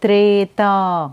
treta.